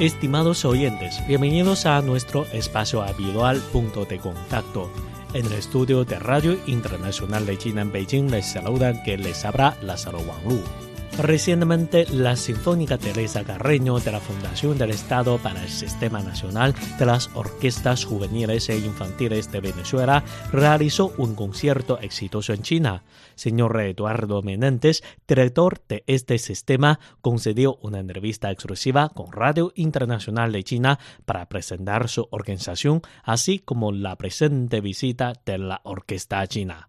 Estimados oyentes, bienvenidos a nuestro espacio habitual Punto de Contacto. En el estudio de Radio Internacional de China en Beijing les saludan que les habla Lázaro Wanglu. Recientemente, la Sinfónica Teresa Carreño de la Fundación del Estado para el Sistema Nacional de las Orquestas Juveniles e Infantiles de Venezuela realizó un concierto exitoso en China. Señor Eduardo Menéndez, director de este sistema, concedió una entrevista exclusiva con Radio Internacional de China para presentar su organización, así como la presente visita de la Orquesta China.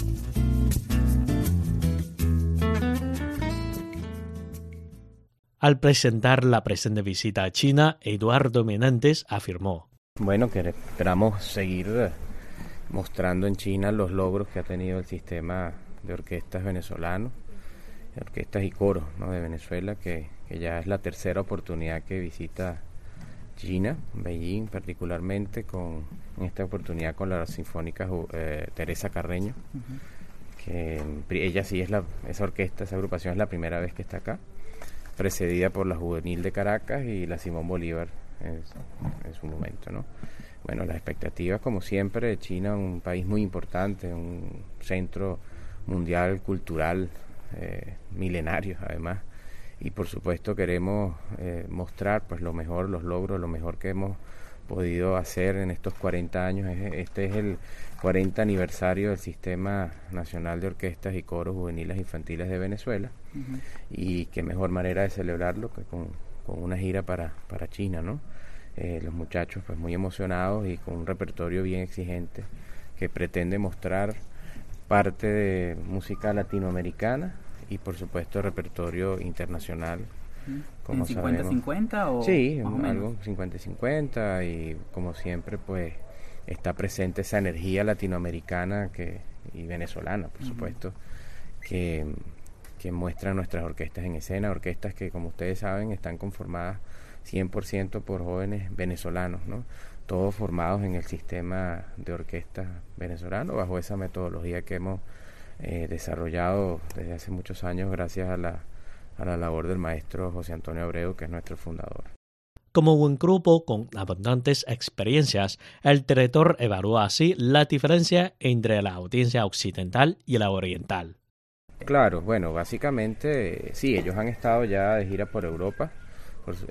Al presentar la presente visita a China, Eduardo Menéndez afirmó. Bueno, que esperamos seguir eh, mostrando en China los logros que ha tenido el sistema de orquestas venezolano, orquestas y coros de Venezuela, que, ya es la tercera oportunidad que visita China, Beijing particularmente, con en esta oportunidad con la sinfónica eh, Teresa Carreño, que ella sí es la, esa orquesta, esa agrupación es la primera vez que está acá precedida por la Juvenil de Caracas y la Simón Bolívar en, su momento, ¿no? Bueno, las expectativas, como siempre, China, un país muy importante, un centro mundial cultural eh, milenario, además, y por supuesto queremos eh, mostrar pues lo mejor, los logros, lo mejor que hemos podido hacer en estos 40 años. Este es el 40 aniversario del Sistema Nacional de Orquestas y Coros Juveniles Infantiles de Venezuela. Y qué mejor manera de celebrarlo que con, una gira para, para China, ¿no? Eh, los muchachos pues muy emocionados y con un repertorio bien exigente que pretende mostrar parte de música latinoamericana y por supuesto repertorio internacional como 50-50 o sí, algo 50-50 y como siempre pues está presente esa energía latinoamericana que y venezolana, por supuesto, que, que muestran nuestras orquestas en escena, orquestas que como ustedes saben están conformadas 100% por jóvenes venezolanos, ¿no? Todos formados en el sistema de orquestas venezolano bajo esa metodología que hemos eh, desarrollado desde hace muchos años gracias a la a la labor del maestro José Antonio Abreu, que es nuestro fundador. Como un grupo con abundantes experiencias, el director evalúa así la diferencia entre la audiencia occidental y la oriental. Claro, bueno, básicamente sí, ellos han estado ya de gira por Europa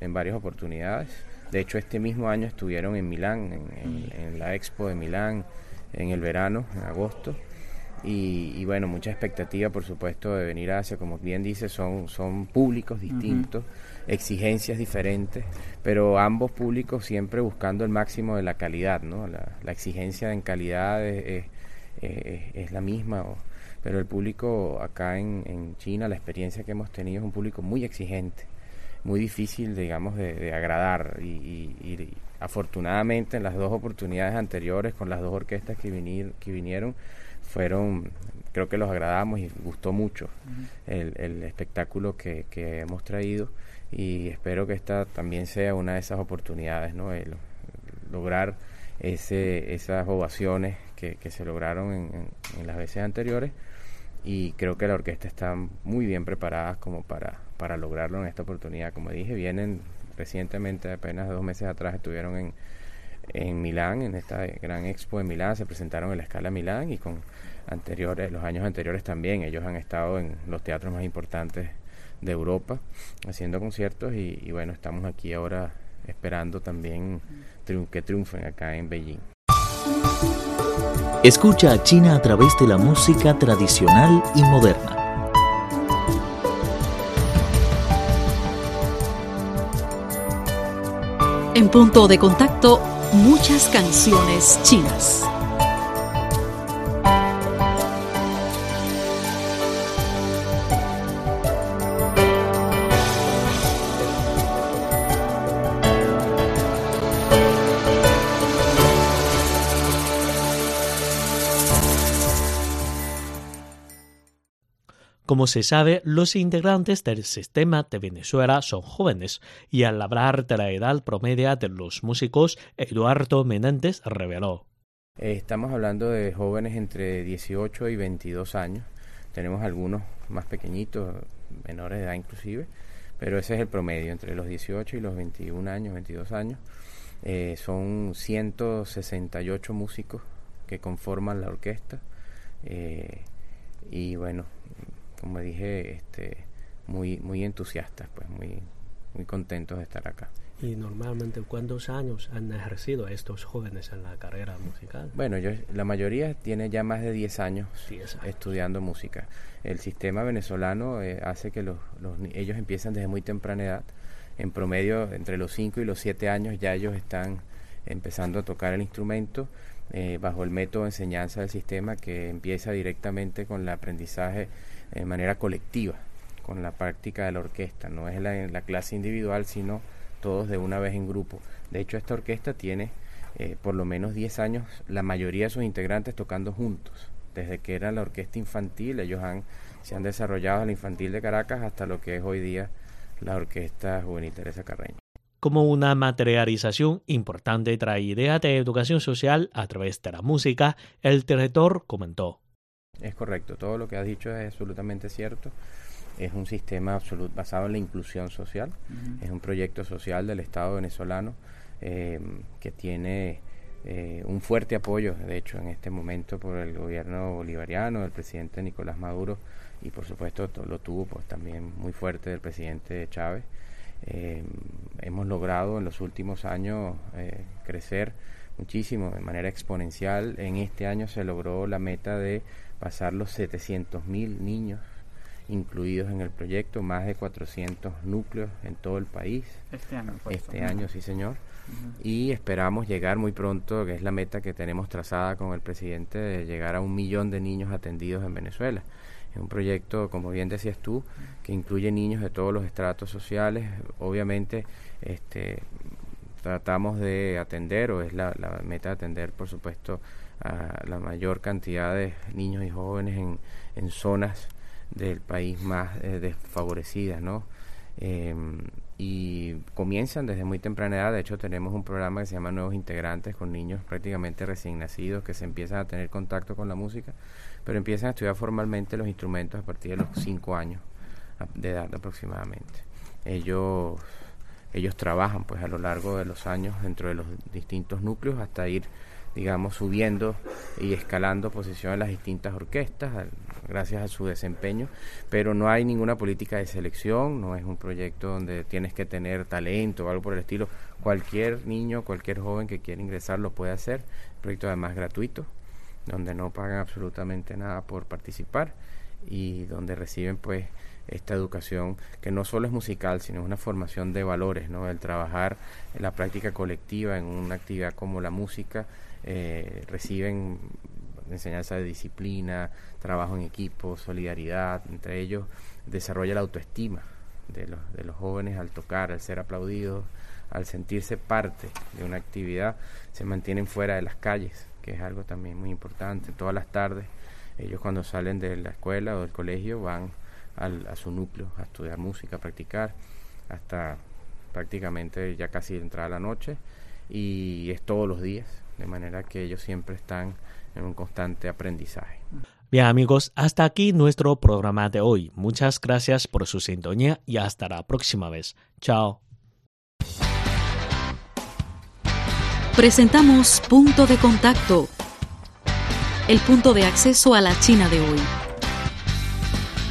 en varias oportunidades. De hecho, este mismo año estuvieron en Milán, en la Expo de Milán, en el verano, en agosto y, bueno, mucha expectativa, por supuesto, de venir a Asia. Como bien dice, son, son públicos distintos, exigencias diferentes, pero ambos públicos siempre buscando el máximo de la calidad, ¿no? La, exigencia en calidad es, es, la misma, pero el público acá en, en, China, la experiencia que hemos tenido es un público muy exigente, muy difícil, digamos, de, agradar y, y, afortunadamente en las dos oportunidades anteriores con las dos orquestas que, vinir, que vinieron, fueron, creo que los agradamos y gustó mucho el, el, espectáculo que, que, hemos traído y espero que esta también sea una de esas oportunidades, ¿no? lograr ese, esas ovaciones que, que se lograron en, en, las veces anteriores y creo que la orquesta está muy bien preparada como para, para lograrlo en esta oportunidad. Como dije, vienen recientemente, apenas dos meses atrás, estuvieron en, en Milán, en esta gran expo de Milán, se presentaron en la escala Milán y con anteriores, los años anteriores también, ellos han estado en los teatros más importantes de Europa haciendo conciertos y, bueno, estamos aquí ahora esperando también que triunfen acá en Beijing. Escucha a China a través de la música tradicional y moderna. En punto de contacto, muchas canciones chinas. Como se sabe, los integrantes del sistema de Venezuela son jóvenes y al hablar de la edad promedia de los músicos, Eduardo Menéndez reveló. Estamos hablando de jóvenes entre 18 y 22 años. Tenemos algunos más pequeñitos, menores de edad inclusive, pero ese es el promedio, entre los 18 y los 21 años, 22 años. Eh, son 168 músicos que conforman la orquesta. Eh, y bueno, como dije, este, muy, muy entusiastas, pues muy, muy contentos de estar acá. ¿Y normalmente cuántos años han ejercido estos jóvenes en la carrera musical? Bueno, yo, la mayoría tiene ya más de 10 años, estudiando música. El sistema venezolano eh, hace que los, los, ellos empiezan desde muy temprana edad. En promedio, entre los 5 y los 7 años ya ellos están empezando a tocar el instrumento eh, bajo el método de enseñanza del sistema que empieza directamente con el aprendizaje de manera colectiva, con la práctica de la orquesta. No es la, la clase individual, sino todos de una vez en grupo. De hecho, esta orquesta tiene eh, por lo menos 10 años la mayoría de sus integrantes tocando juntos. Desde que era la orquesta infantil, ellos han, se han desarrollado la infantil de Caracas hasta lo que es hoy día la orquesta juvenil Teresa Carreño como una materialización importante idea de educación social a través de la música, el director comentó. Es correcto, todo lo que has dicho es absolutamente cierto. Es un sistema absoluto basado en la inclusión social, es un proyecto social del Estado venezolano eh, que tiene eh, un fuerte apoyo, de hecho, en este momento por el gobierno bolivariano, del presidente Nicolás Maduro y por supuesto lo tuvo pues también muy fuerte del presidente Chávez. Eh, hemos logrado en los últimos años eh, crecer muchísimo de manera exponencial. En este año se logró la meta de pasar los 700 mil niños incluidos en el proyecto, más de 400 núcleos en todo el país. Este año, Este año, sí, señor. Y esperamos llegar muy pronto, que es la meta que tenemos trazada con el presidente, de llegar a un millón de niños atendidos en Venezuela. Es un proyecto, como bien decías tú, que incluye niños de todos los estratos sociales. Obviamente, este, tratamos de atender, o es la, meta de atender, por supuesto, a la mayor cantidad de niños y jóvenes en, en zonas del país más eh, desfavorecidas, ¿no? Em, y comienzan desde muy temprana edad. De hecho, tenemos un programa que se llama Nuevos Integrantes con niños prácticamente recién nacidos que se empiezan a tener contacto con la música pero empiezan a estudiar formalmente los instrumentos a partir de los 5 años de edad aproximadamente. Ellos, ellos trabajan pues a lo largo de los años dentro de los distintos núcleos hasta ir digamos subiendo y escalando posiciones en las distintas orquestas gracias a su desempeño, pero no hay ninguna política de selección, no es un proyecto donde tienes que tener talento o algo por el estilo. Cualquier niño, cualquier joven que quiera ingresar lo puede hacer. proyecto además gratuito, donde no pagan absolutamente nada por participar y donde reciben pues esta educación que no solo es musical, sino es una formación de valores, ¿no? El trabajar en la práctica colectiva en una actividad como la música, eh, reciben enseñanza de disciplina, trabajo en equipo, solidaridad, entre ellos desarrolla la autoestima de los, de los jóvenes al tocar, al ser aplaudidos, al sentirse parte de una actividad, se mantienen fuera de las calles, que es algo también muy importante. Todas las tardes, ellos cuando salen de la escuela o del colegio van al, a su núcleo a estudiar música, a practicar, hasta prácticamente ya casi entrada la noche, y es todos los días, de manera que ellos siempre están en un constante aprendizaje. Bien amigos, hasta aquí nuestro programa de hoy. Muchas gracias por su sintonía y hasta la próxima vez. Chao. Presentamos Punto de Contacto, el punto de acceso a la China de hoy.